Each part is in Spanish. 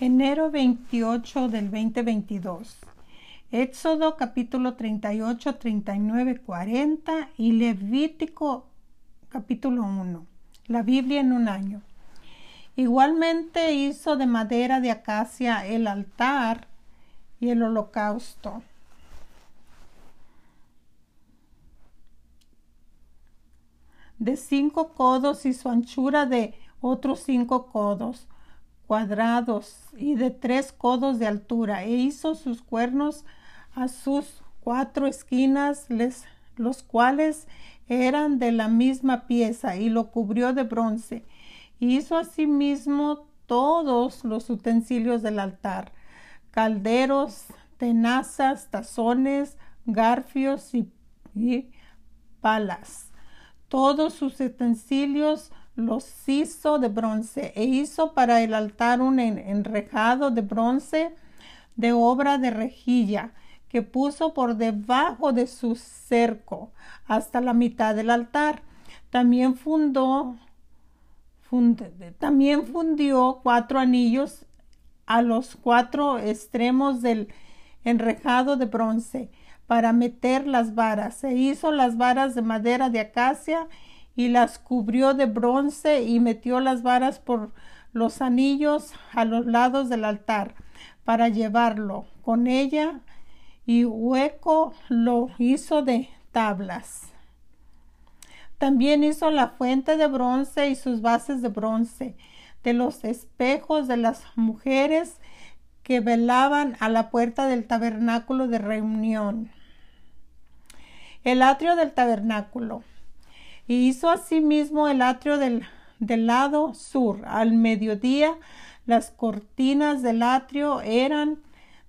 Enero 28 del 2022. Éxodo capítulo 38, 39, 40 y Levítico capítulo 1. La Biblia en un año. Igualmente hizo de madera de acacia el altar y el holocausto. De cinco codos y su anchura de otros cinco codos cuadrados y de tres codos de altura, e hizo sus cuernos a sus cuatro esquinas, les, los cuales eran de la misma pieza, y lo cubrió de bronce. Hizo asimismo todos los utensilios del altar, calderos, tenazas, tazones, garfios y palas. Todos sus utensilios los hizo de bronce e hizo para el altar un enrejado de bronce de obra de rejilla que puso por debajo de su cerco hasta la mitad del altar. También fundó, también fundió cuatro anillos a los cuatro extremos del enrejado de bronce para meter las varas. Se hizo las varas de madera de acacia y las cubrió de bronce y metió las varas por los anillos a los lados del altar para llevarlo con ella y hueco lo hizo de tablas. También hizo la fuente de bronce y sus bases de bronce, de los espejos de las mujeres que velaban a la puerta del tabernáculo de reunión. El atrio del tabernáculo y hizo asimismo el atrio del, del lado sur. Al mediodía las cortinas del atrio eran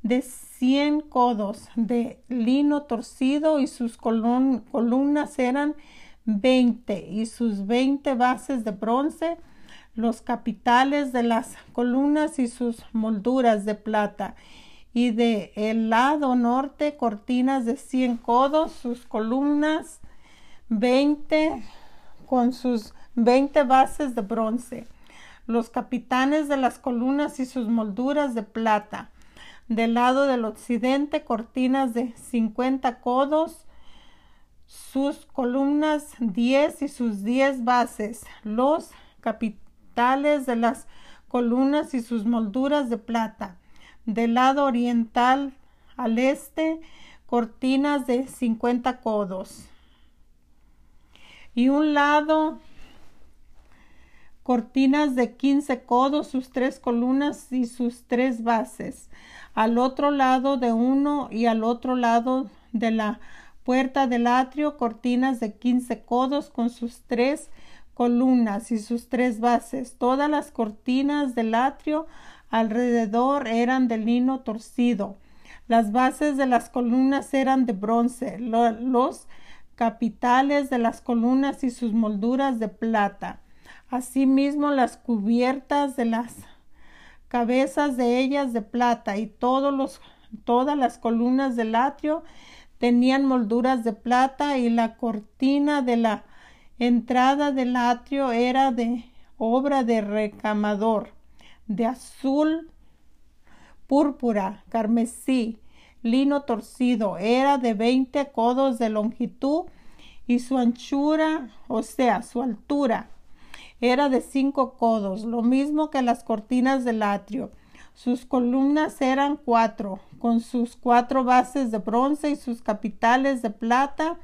de cien codos de lino torcido y sus columnas eran veinte y sus veinte bases de bronce, los capitales de las columnas y sus molduras de plata y de el lado norte cortinas de cien codos, sus columnas 20 con sus 20 bases de bronce, los capitanes de las columnas y sus molduras de plata. Del lado del occidente, cortinas de 50 codos, sus columnas 10 y sus 10 bases, los capitales de las columnas y sus molduras de plata. Del lado oriental al este, cortinas de 50 codos y un lado cortinas de 15 codos, sus tres columnas y sus tres bases. Al otro lado de uno y al otro lado de la puerta del atrio, cortinas de 15 codos con sus tres columnas y sus tres bases. Todas las cortinas del atrio alrededor eran de lino torcido. Las bases de las columnas eran de bronce. Los capitales de las columnas y sus molduras de plata. Asimismo las cubiertas de las cabezas de ellas de plata y todos los, todas las columnas del atrio tenían molduras de plata y la cortina de la entrada del atrio era de obra de recamador, de azul, púrpura, carmesí, lino torcido, era de veinte codos de longitud y su anchura, o sea, su altura, era de cinco codos, lo mismo que las cortinas del atrio. Sus columnas eran cuatro, con sus cuatro bases de bronce y sus capitales de plata,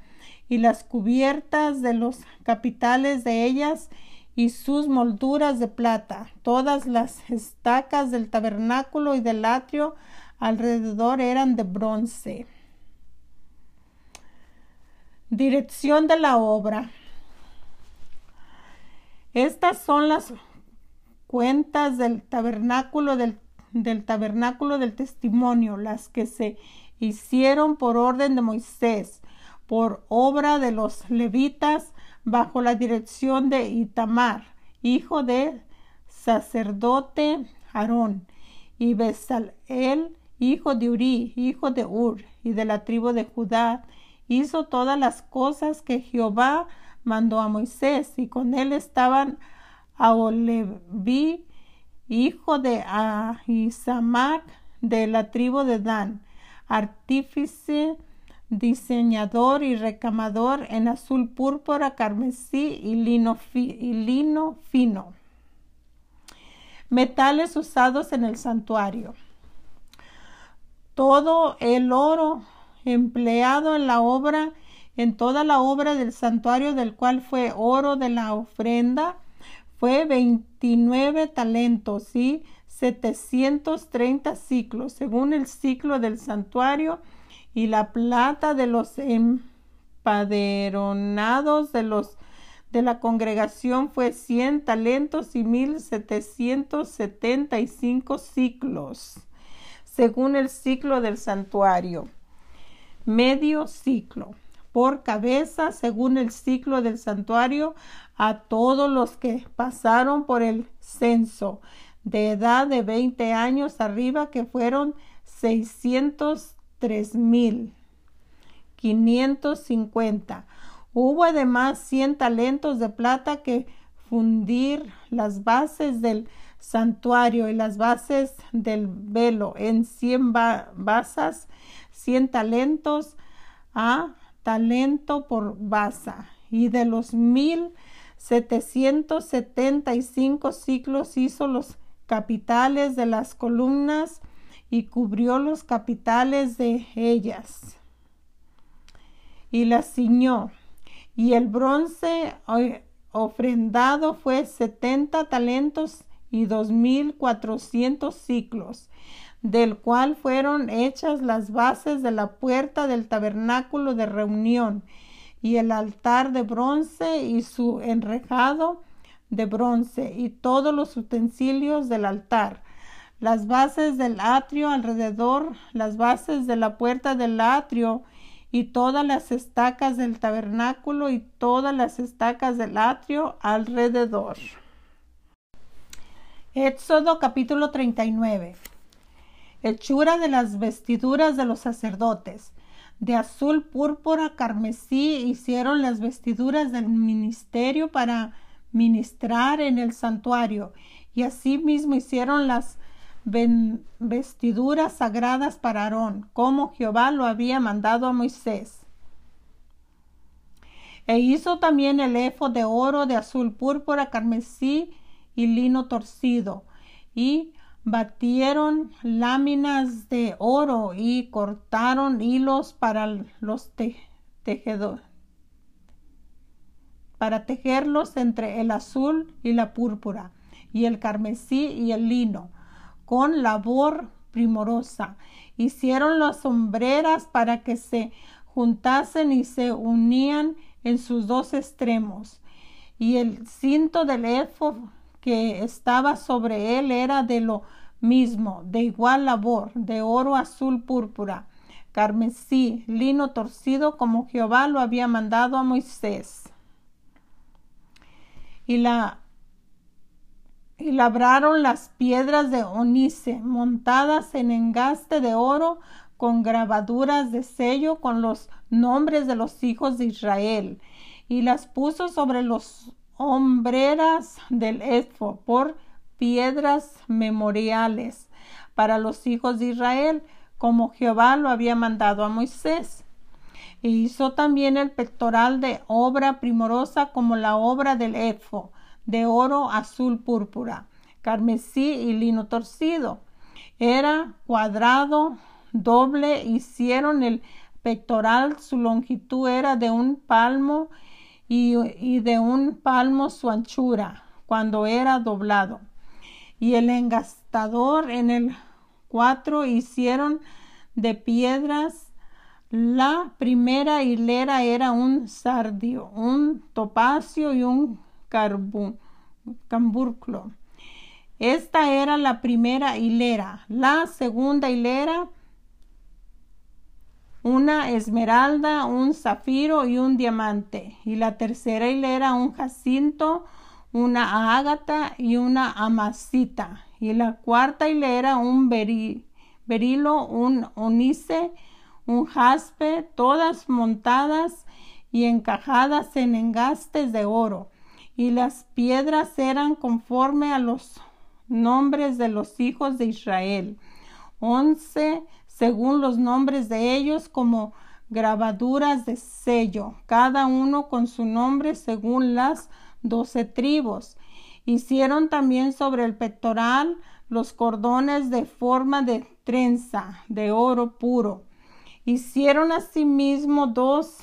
y las cubiertas de los capitales de ellas y sus molduras de plata. Todas las estacas del tabernáculo y del atrio alrededor eran de bronce. Dirección de la obra. Estas son las cuentas del tabernáculo del, del, tabernáculo del testimonio, las que se hicieron por orden de Moisés, por obra de los levitas, bajo la dirección de Itamar, hijo de sacerdote Aarón, y Besalel, hijo de Uri, hijo de Ur, y de la tribu de Judá, hizo todas las cosas que Jehová mandó a Moisés, y con él estaban Aoleví hijo de Ahisamac de la tribu de Dan, artífice, diseñador y recamador en azul púrpura, carmesí y lino, y lino fino. Metales usados en el santuario. Todo el oro empleado en la obra, en toda la obra del santuario, del cual fue oro de la ofrenda, fue 29 talentos y 730 ciclos, según el ciclo del santuario, y la plata de los empaderonados de los de la congregación fue 100 talentos y 1775 ciclos, según el ciclo del santuario. Medio ciclo por cabeza, según el ciclo del santuario, a todos los que pasaron por el censo de edad de 20 años arriba, que fueron 603 mil 550. Hubo además 100 talentos de plata que fundir las bases del santuario y las bases del velo en 100 basas, 100 talentos a talento por basa. Y de los mil setecientos setenta y cinco ciclos hizo los capitales de las columnas y cubrió los capitales de ellas. Y las ciñó. Y el bronce ofrendado fue setenta talentos y dos mil cuatrocientos ciclos del cual fueron hechas las bases de la puerta del tabernáculo de reunión y el altar de bronce y su enrejado de bronce y todos los utensilios del altar, las bases del atrio alrededor, las bases de la puerta del atrio y todas las estacas del tabernáculo y todas las estacas del atrio alrededor. Éxodo capítulo 39 hechura de las vestiduras de los sacerdotes. De azul, púrpura, carmesí hicieron las vestiduras del ministerio para ministrar en el santuario, y asimismo hicieron las vestiduras sagradas para Aarón, como Jehová lo había mandado a Moisés. E hizo también el efo de oro, de azul, púrpura, carmesí y lino torcido, y batieron láminas de oro y cortaron hilos para los tejedores para tejerlos entre el azul y la púrpura y el carmesí y el lino con labor primorosa. Hicieron las sombreras para que se juntasen y se unían en sus dos extremos y el cinto del efo que estaba sobre él era de lo mismo, de igual labor, de oro azul púrpura, carmesí, lino torcido, como Jehová lo había mandado a Moisés. Y la y labraron las piedras de onice montadas en engaste de oro con grabaduras de sello con los nombres de los hijos de Israel y las puso sobre los hombreras del Efo por piedras memoriales para los hijos de Israel, como Jehová lo había mandado a Moisés. E hizo también el pectoral de obra primorosa como la obra del Efo, de oro azul púrpura, carmesí y lino torcido. Era cuadrado, doble, hicieron el pectoral, su longitud era de un palmo y, de un palmo su anchura cuando era doblado. Y el engastador en el cuatro hicieron de piedras. La primera hilera era un sardio, un topacio y un camburclo. Esta era la primera hilera. La segunda hilera una esmeralda, un zafiro y un diamante. Y la tercera hilera un jacinto, una ágata y una amasita. Y la cuarta hilera un berilo, un onice, un jaspe, todas montadas y encajadas en engastes de oro. Y las piedras eran conforme a los nombres de los hijos de Israel, once según los nombres de ellos como grabaduras de sello, cada uno con su nombre según las doce tribus. Hicieron también sobre el pectoral los cordones de forma de trenza de oro puro. Hicieron asimismo dos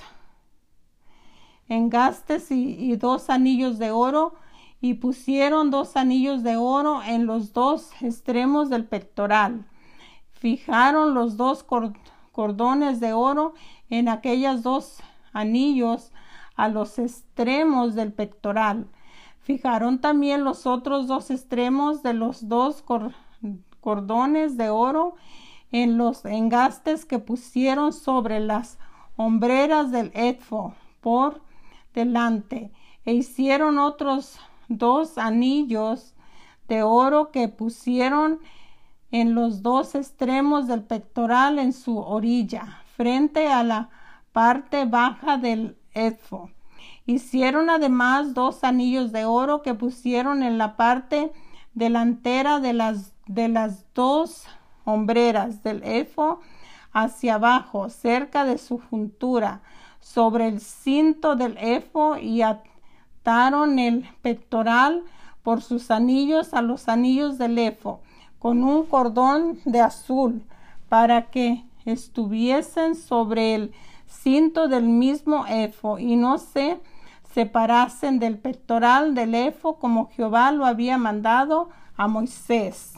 engastes y, y, dos anillos de oro y pusieron dos anillos de oro en los dos extremos del pectoral. Fijaron los dos cordones de oro en aquellos dos anillos a los extremos del pectoral. Fijaron también los otros dos extremos de los dos cordones de oro en los engastes que pusieron sobre las hombreras del etfo por delante e hicieron otros dos anillos de oro que pusieron en los dos extremos del pectoral en su orilla frente a la parte baja del Edfo. Hicieron además dos anillos de oro que pusieron en la parte delantera de las, de las dos hombreras del efo hacia abajo, cerca de su juntura, sobre el cinto del efo y ataron el pectoral por sus anillos a los anillos del efo con un cordón de azul para que estuviesen sobre el cinto del mismo efo y no se separasen del pectoral del efo como Jehová lo había mandado a Moisés.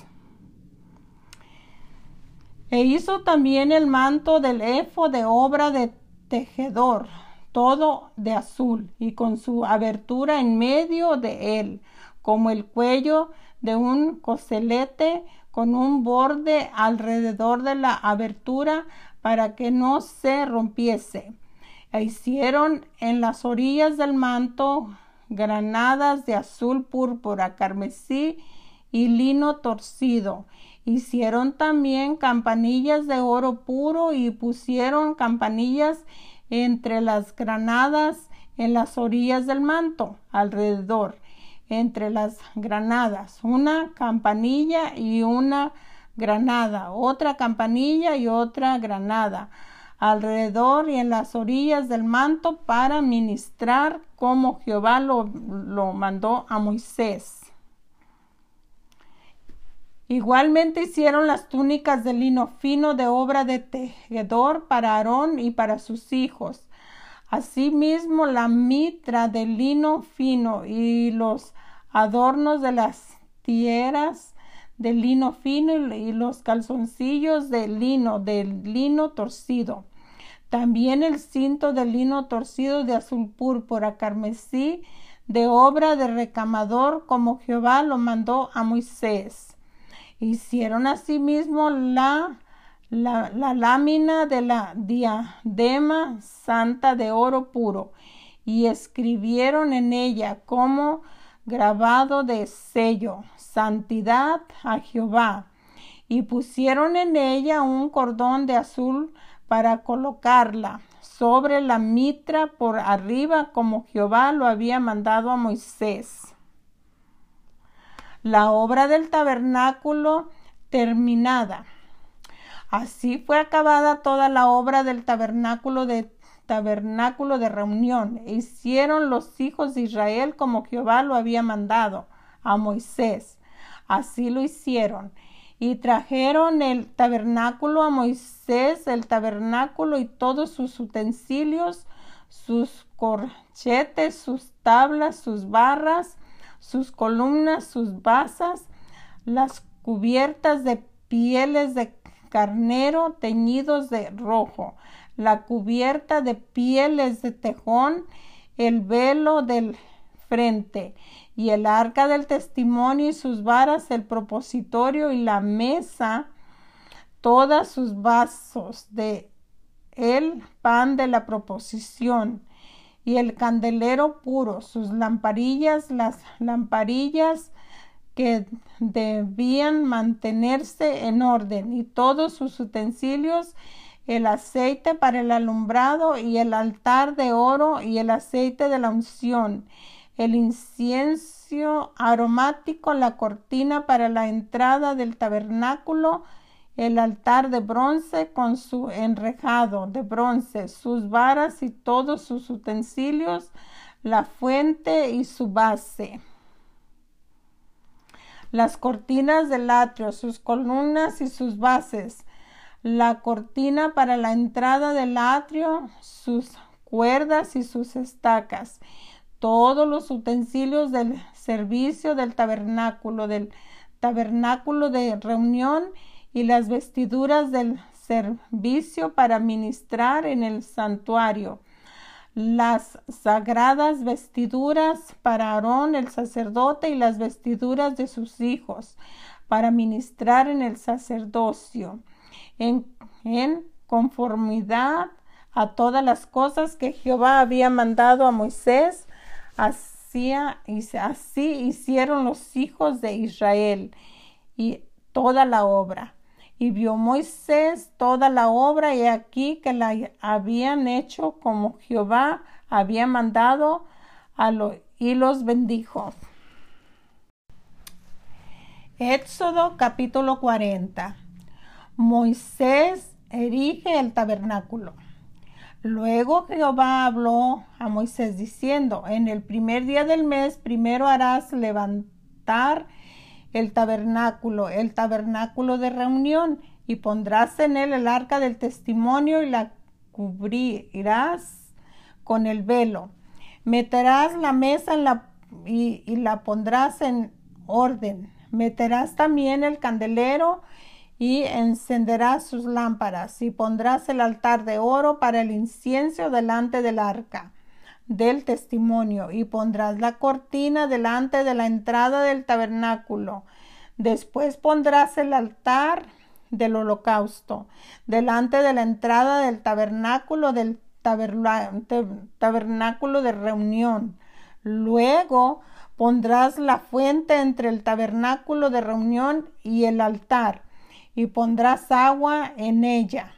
E hizo también el manto del efo de obra de tejedor, todo de azul, y con su abertura en medio de él, como el cuello de un coselete con un borde alrededor de la abertura para que no se rompiese. E hicieron en las orillas del manto granadas de azul púrpura, carmesí y lino torcido. Hicieron también campanillas de oro puro y pusieron campanillas entre las granadas en las orillas del manto alrededor entre las granadas, una campanilla y una granada, otra campanilla y otra granada, alrededor y en las orillas del manto para ministrar como Jehová lo, lo mandó a Moisés. Igualmente hicieron las túnicas de lino fino de obra de tejedor para Aarón y para sus hijos. Asimismo la mitra de lino fino y los adornos de las tierras de lino fino y los calzoncillos de lino, del lino torcido. También el cinto de lino torcido de azul púrpura carmesí, de obra de recamador, como Jehová lo mandó a Moisés. Hicieron asimismo la, la, lámina de la diadema santa de oro puro, y escribieron en ella como grabado de sello, santidad a Jehová, y pusieron en ella un cordón de azul para colocarla sobre la mitra por arriba como Jehová lo había mandado a Moisés. La obra del tabernáculo terminada. Así fue acabada toda la obra del tabernáculo de reunión. E hicieron los hijos de Israel como Jehová lo había mandado a Moisés. Así lo hicieron. Y trajeron el tabernáculo a Moisés, el tabernáculo y todos sus utensilios, sus corchetes, sus tablas, sus barras, sus columnas, sus basas, las cubiertas de pieles de carnero teñidos de rojo, la cubierta de pieles de tejón, el velo del frente y el arca del testimonio y sus varas, el propositorio y la mesa, todas sus vasos de el pan de la proposición y el candelero puro, sus lamparillas, las lamparillas que debían mantenerse en orden y todos sus utensilios el aceite para el alumbrado y el altar de oro y el aceite de la unción, el incienso aromático, la cortina para la entrada del tabernáculo, el altar de bronce con su enrejado de bronce, sus varas y todos sus utensilios, la fuente y su base. Las cortinas del atrio, sus columnas y sus bases, la cortina para la entrada del atrio, sus cuerdas y sus estacas, todos los utensilios del servicio del tabernáculo, del tabernáculo de reunión y las vestiduras del servicio para ministrar en el santuario, las sagradas vestiduras para Aarón el sacerdote y las vestiduras de sus hijos para ministrar en el sacerdocio, en, en conformidad a todas las cosas que Jehová había mandado a Moisés, así, así hicieron los hijos de Israel y toda la obra. Y vio Moisés toda la obra y aquí que la habían hecho como Jehová había mandado y los bendijo. Éxodo capítulo 40. Moisés erige el tabernáculo. Luego Jehová habló a Moisés diciendo, en el primer día del mes primero harás levantar el tabernáculo, el tabernáculo de reunión, y pondrás en él el arca del testimonio y la cubrirás con el velo. Meterás la mesa en la, y, y la pondrás en orden. Meterás también el candelero y encenderás sus lámparas y pondrás el altar de oro para el incienso delante del arca del testimonio y pondrás la cortina delante de la entrada del tabernáculo. Después pondrás el altar del holocausto delante de la entrada del tabernáculo del tabernáculo de reunión. Luego pondrás la fuente entre el tabernáculo de reunión y el altar y pondrás agua en ella.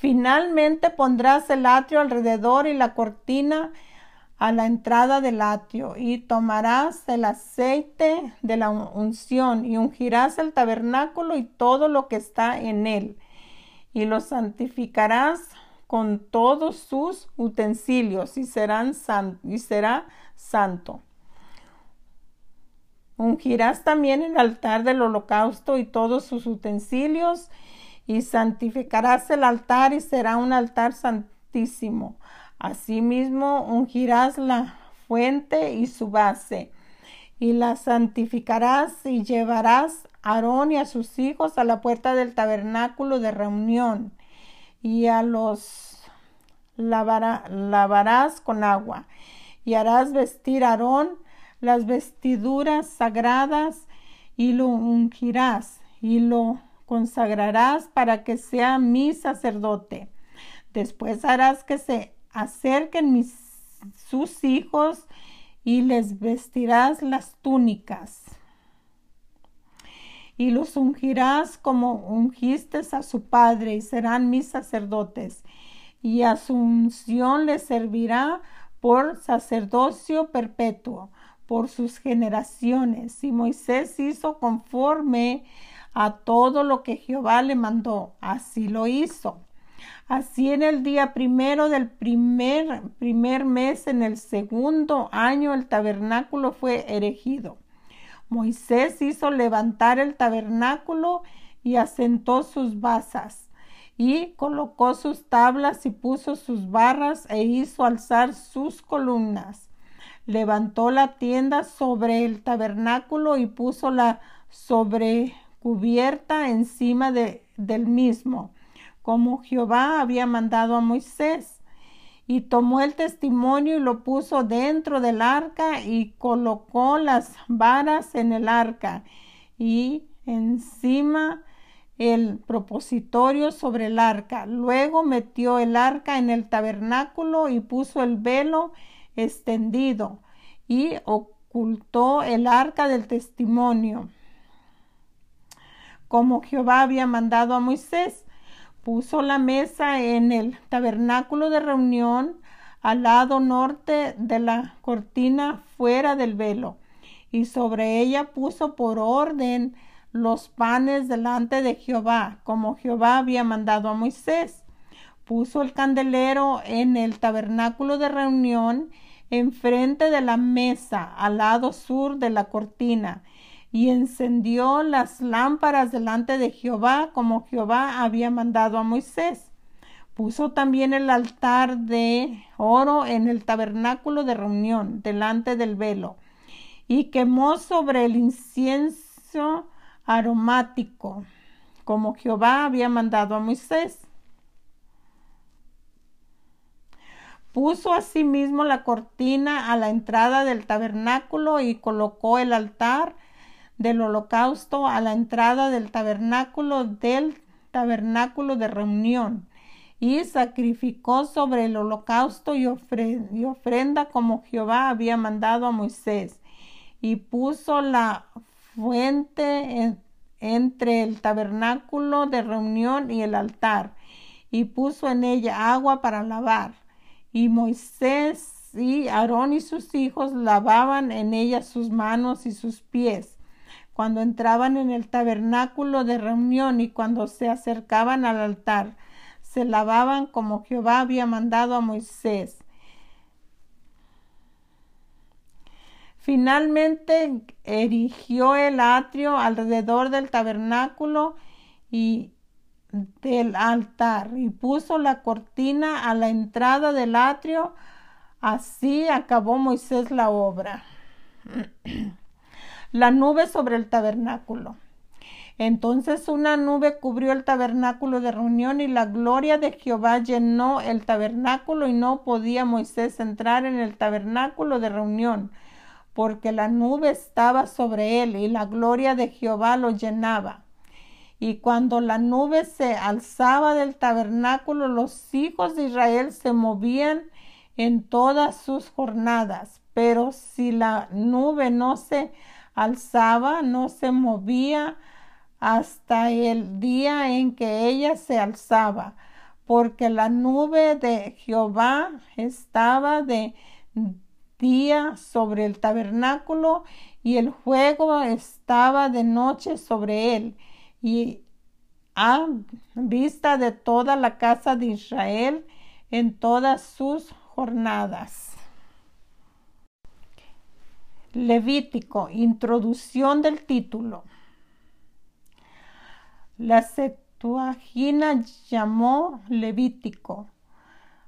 Finalmente pondrás el atrio alrededor y la cortina a la entrada del atrio y tomarás el aceite de la unción y ungirás el tabernáculo y todo lo que está en él y lo santificarás con todos sus utensilios y, y será santo. Ungirás también el altar del holocausto y todos sus utensilios y santificarás el altar y será un altar santísimo. Asimismo, ungirás la fuente y su base y la santificarás y llevarás a Aarón y a sus hijos a la puerta del tabernáculo de reunión y a los lavarás con agua y harás vestir a Aarón las vestiduras sagradas y lo ungirás y lo consagrarás para que sea mi sacerdote. Después harás que se acerquen mis, sus hijos y les vestirás las túnicas. Y los ungirás como ungiste a su padre y serán mis sacerdotes. Y a su unción les servirá por sacerdocio perpetuo por sus generaciones. Y Moisés hizo conforme a todo lo que Jehová le mandó. Así lo hizo. Así en el día primero del primer, primer mes, en el segundo año, el tabernáculo fue erigido. Moisés hizo levantar el tabernáculo y asentó sus basas y colocó sus tablas y puso sus barras e hizo alzar sus columnas. Levantó la tienda sobre el tabernáculo y puso la sobre cubierta encima de, del mismo, como Jehová había mandado a Moisés. Y tomó el testimonio y lo puso dentro del arca y colocó las varas en el arca y encima el propositorio sobre el arca. Luego metió el arca en el tabernáculo y puso el velo extendido y ocultó el arca del testimonio como Jehová había mandado a Moisés. Puso la mesa en el tabernáculo de reunión al lado norte de la cortina fuera del velo, y sobre ella puso por orden los panes delante de Jehová, como Jehová había mandado a Moisés. Puso el candelero en el tabernáculo de reunión, enfrente de la mesa, al lado sur de la cortina, y encendió las lámparas delante de Jehová, como Jehová había mandado a Moisés. Puso también el altar de oro en el tabernáculo de reunión, delante del velo, y quemó sobre el incienso aromático, como Jehová había mandado a Moisés. Puso asimismo la cortina a la entrada del tabernáculo y colocó el altar del holocausto a la entrada del tabernáculo del tabernáculo de reunión y sacrificó sobre el holocausto y, ofrenda como Jehová había mandado a Moisés y puso la fuente entre el tabernáculo de reunión y el altar y puso en ella agua para lavar y Moisés y Aarón y sus hijos lavaban en ella sus manos y sus pies cuando entraban en el tabernáculo de reunión y cuando se acercaban al altar se lavaban como Jehová había mandado a Moisés. Finalmente erigió el atrio alrededor del tabernáculo y del altar y puso la cortina a la entrada del atrio. Así acabó Moisés la obra. la nube sobre el tabernáculo. Entonces una nube cubrió el tabernáculo de reunión y la gloria de Jehová llenó el tabernáculo y no podía Moisés entrar en el tabernáculo de reunión porque la nube estaba sobre él y la gloria de Jehová lo llenaba. Y cuando la nube se alzaba del tabernáculo, los hijos de Israel se movían en todas sus jornadas. Pero si la nube no se alzaba, no se movía, hasta el día en que ella se alzaba, porque la nube de Jehová estaba de día sobre el tabernáculo y el fuego estaba de noche sobre él. Y a vista de toda la casa de Israel en todas sus jornadas. Levítico, introducción del título. La Septuagina llamó Levítico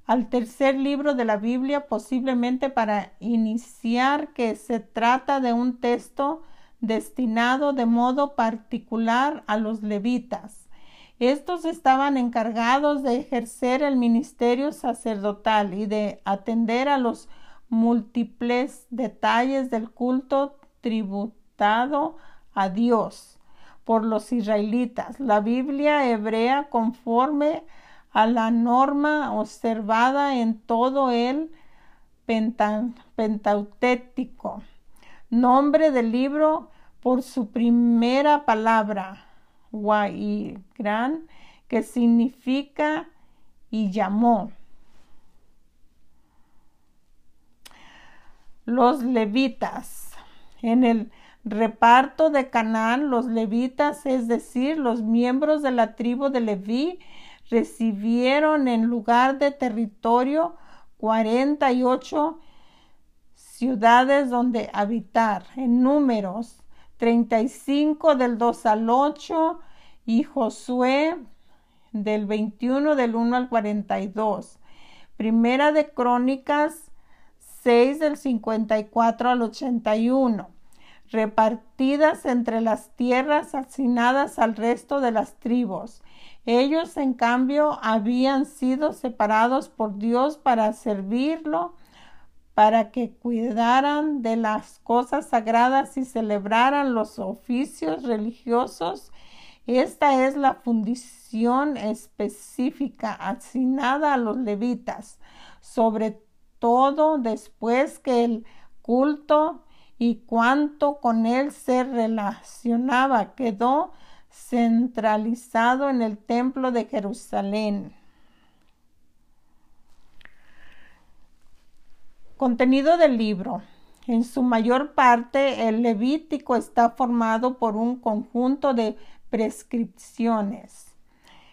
al tercer libro de la Biblia posiblemente para iniciar que se trata de un texto destinado de modo particular a los levitas. Estos estaban encargados de ejercer el ministerio sacerdotal y de atender a los múltiples detalles del culto tributado a Dios por los israelitas. La Biblia hebrea conforme a la norma observada en todo el Pentautético. Nombre del libro por su primera palabra, Gran, que significa y llamó. Los levitas. En el reparto de Canaán, los levitas, es decir, los miembros de la tribu de Leví, recibieron en lugar de territorio 48 ciudades donde habitar en números 35 del 2 al 8 y Josué del 21 del 1 al 42. Primera de Crónicas 6 del 54 al 81 repartidas entre las tierras asignadas al resto de las tribus. Ellos, en cambio, habían sido separados por Dios para servirlo, para que cuidaran de las cosas sagradas y celebraran los oficios religiosos. Esta es la fundición específica asignada a los levitas, sobre todo después que el culto y cuanto con él se relacionaba quedó centralizado en el templo de Jerusalén. Contenido del libro. En su mayor parte, el Levítico está formado por un conjunto de prescripciones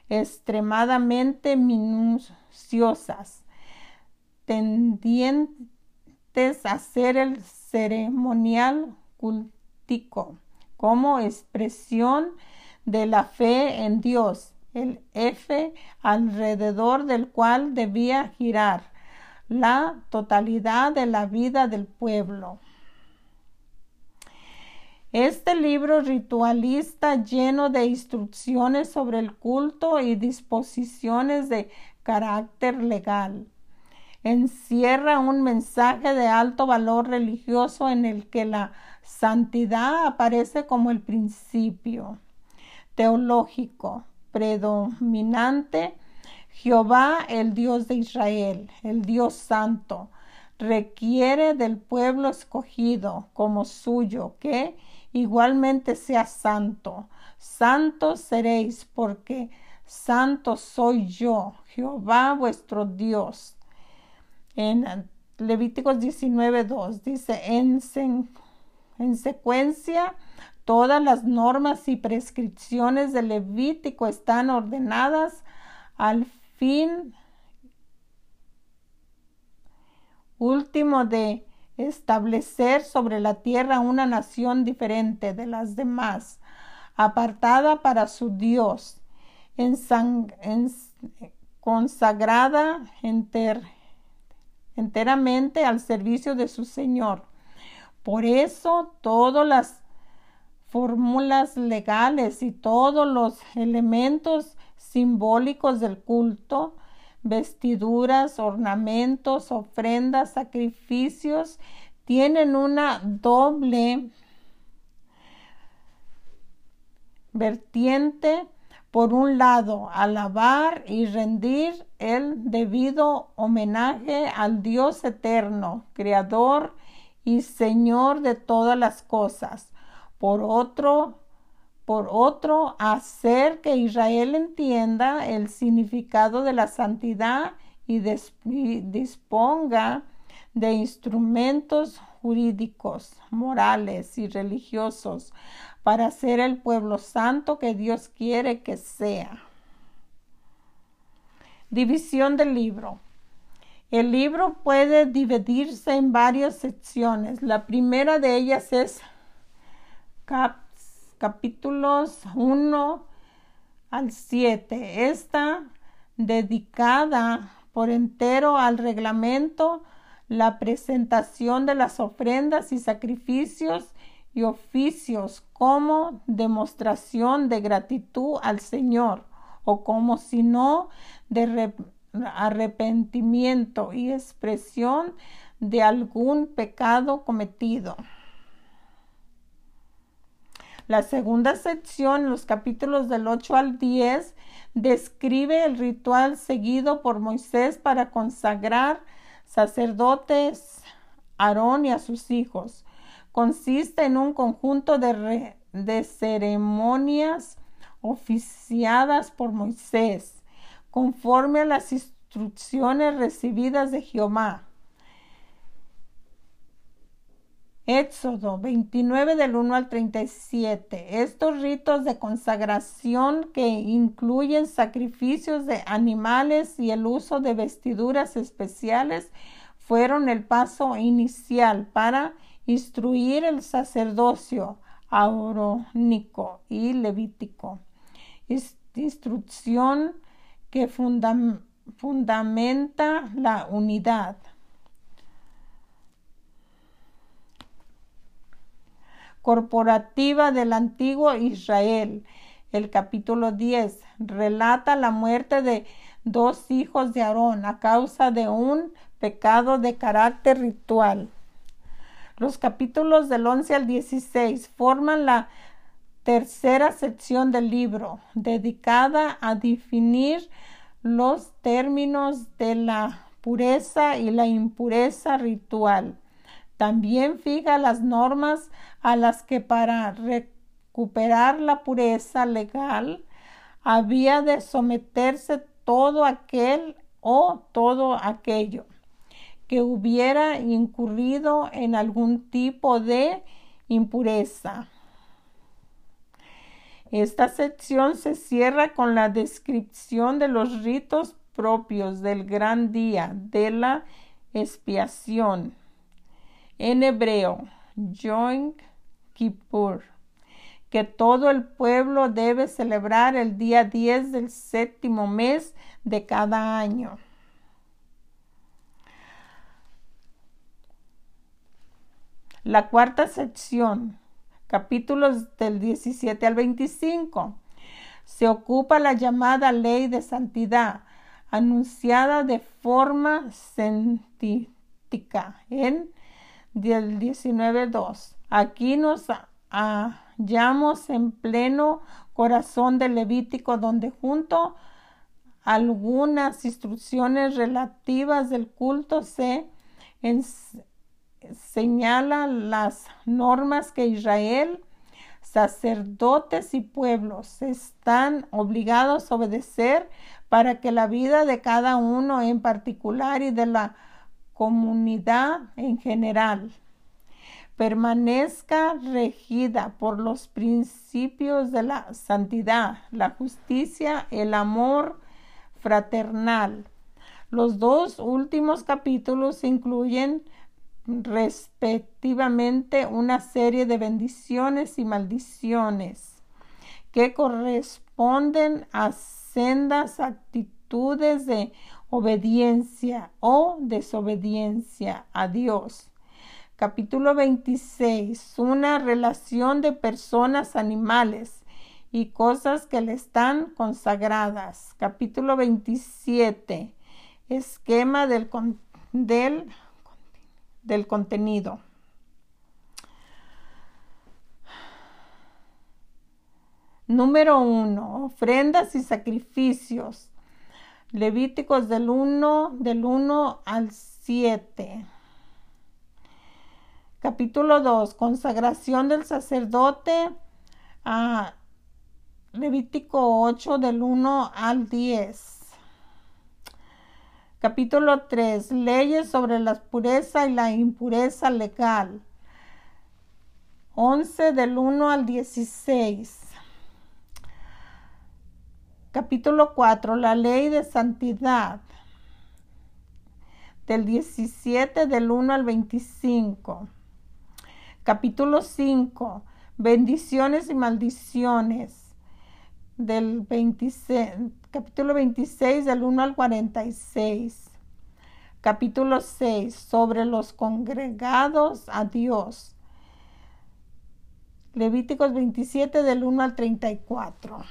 extremadamente minuciosas, tendientes a ser el ceremonial cultico como expresión de la fe en Dios, el F alrededor del cual debía girar la totalidad de la vida del pueblo. Este libro ritualista lleno de instrucciones sobre el culto y disposiciones de carácter legal encierra un mensaje de alto valor religioso en el que la santidad aparece como el principio teológico predominante Jehová, el Dios de Israel, el Dios santo, requiere del pueblo escogido como suyo que igualmente sea santo. Santos seréis porque santo soy yo, Jehová vuestro Dios. En Levíticos 19.2 dice, en, en secuencia, todas las normas y prescripciones del Levítico están ordenadas al fin último de establecer sobre la tierra una nación diferente de las demás, apartada para su Dios, consagrada enteramente al servicio de su Señor. Por eso todas las fórmulas legales y todos los elementos simbólicos del culto, vestiduras, ornamentos, ofrendas, sacrificios, tienen una doble vertiente. Por un lado, alabar y rendir el debido homenaje al Dios eterno, Creador y Señor de todas las cosas. Por otro, por otro, hacer que Israel entienda el significado de la santidad y, disponga de instrumentos jurídicos, morales y religiosos para ser el pueblo santo que Dios quiere que sea. División del libro. El libro puede dividirse en varias secciones. La primera de ellas es cap capítulos 1 al 7. Está dedicada por entero al reglamento, la presentación de las ofrendas y sacrificios y oficios como demostración de gratitud al Señor o como no de arrepentimiento y expresión de algún pecado cometido. La segunda sección, los capítulos del 8 al 10, describe el ritual seguido por Moisés para consagrar sacerdotes Aarón y a sus hijos. Consiste en un conjunto de, de ceremonias oficiadas por Moisés, conforme a las instrucciones recibidas de Jehová. Éxodo 29 del 1 al 37. Estos ritos de consagración que incluyen sacrificios de animales y el uso de vestiduras especiales fueron el paso inicial para instruir el sacerdocio aurónico y levítico. Instrucción que fundamenta la unidad. Corporativa del antiguo Israel. El capítulo 10 relata la muerte de dos hijos de Aarón a causa de un pecado de carácter ritual. Los capítulos del 11 al 16 forman la tercera sección del libro, dedicada a definir los términos de la pureza y la impureza ritual. También fija las normas a las que para recuperar la pureza legal había de someterse todo aquel o todo aquello que hubiera incurrido en algún tipo de impureza. Esta sección se cierra con la descripción de los ritos propios del gran día de la expiación. En hebreo, Yom Kippur, que todo el pueblo debe celebrar el día 10 del séptimo mes de cada año. La cuarta sección capítulos del 17 al 25. Se ocupa la llamada ley de santidad, anunciada de forma científica en del 19.2. Aquí nos hallamos en pleno corazón del Levítico, donde junto a algunas instrucciones relativas del culto se señala las normas que Israel, sacerdotes y pueblos están obligados a obedecer para que la vida de cada uno en particular y de la comunidad en general permanezca regida por los principios de la santidad, la justicia, el amor fraternal. Los dos últimos capítulos incluyen respectivamente una serie de bendiciones y maldiciones que corresponden a sendas actitudes de obediencia o desobediencia a Dios. Capítulo 26. Una relación de personas, animales y cosas que le están consagradas. Capítulo 27. Esquema del, del del contenido. Número uno, ofrendas y sacrificios. Levíticos del 1 del 1 al 7. Capítulo 2, consagración del sacerdote. a Levítico 8 del 1 al 10. Capítulo 3. Leyes sobre la pureza y la impureza legal. 11 del 1 al 16. Capítulo 4. La ley de santidad. Del 17 del 1 al 25. Capítulo 5. Bendiciones y maldiciones. Del 26 capítulo 26 del 1 al 46. Capítulo 6 sobre los congregados a Dios. Levíticos 27 del 1 al 34.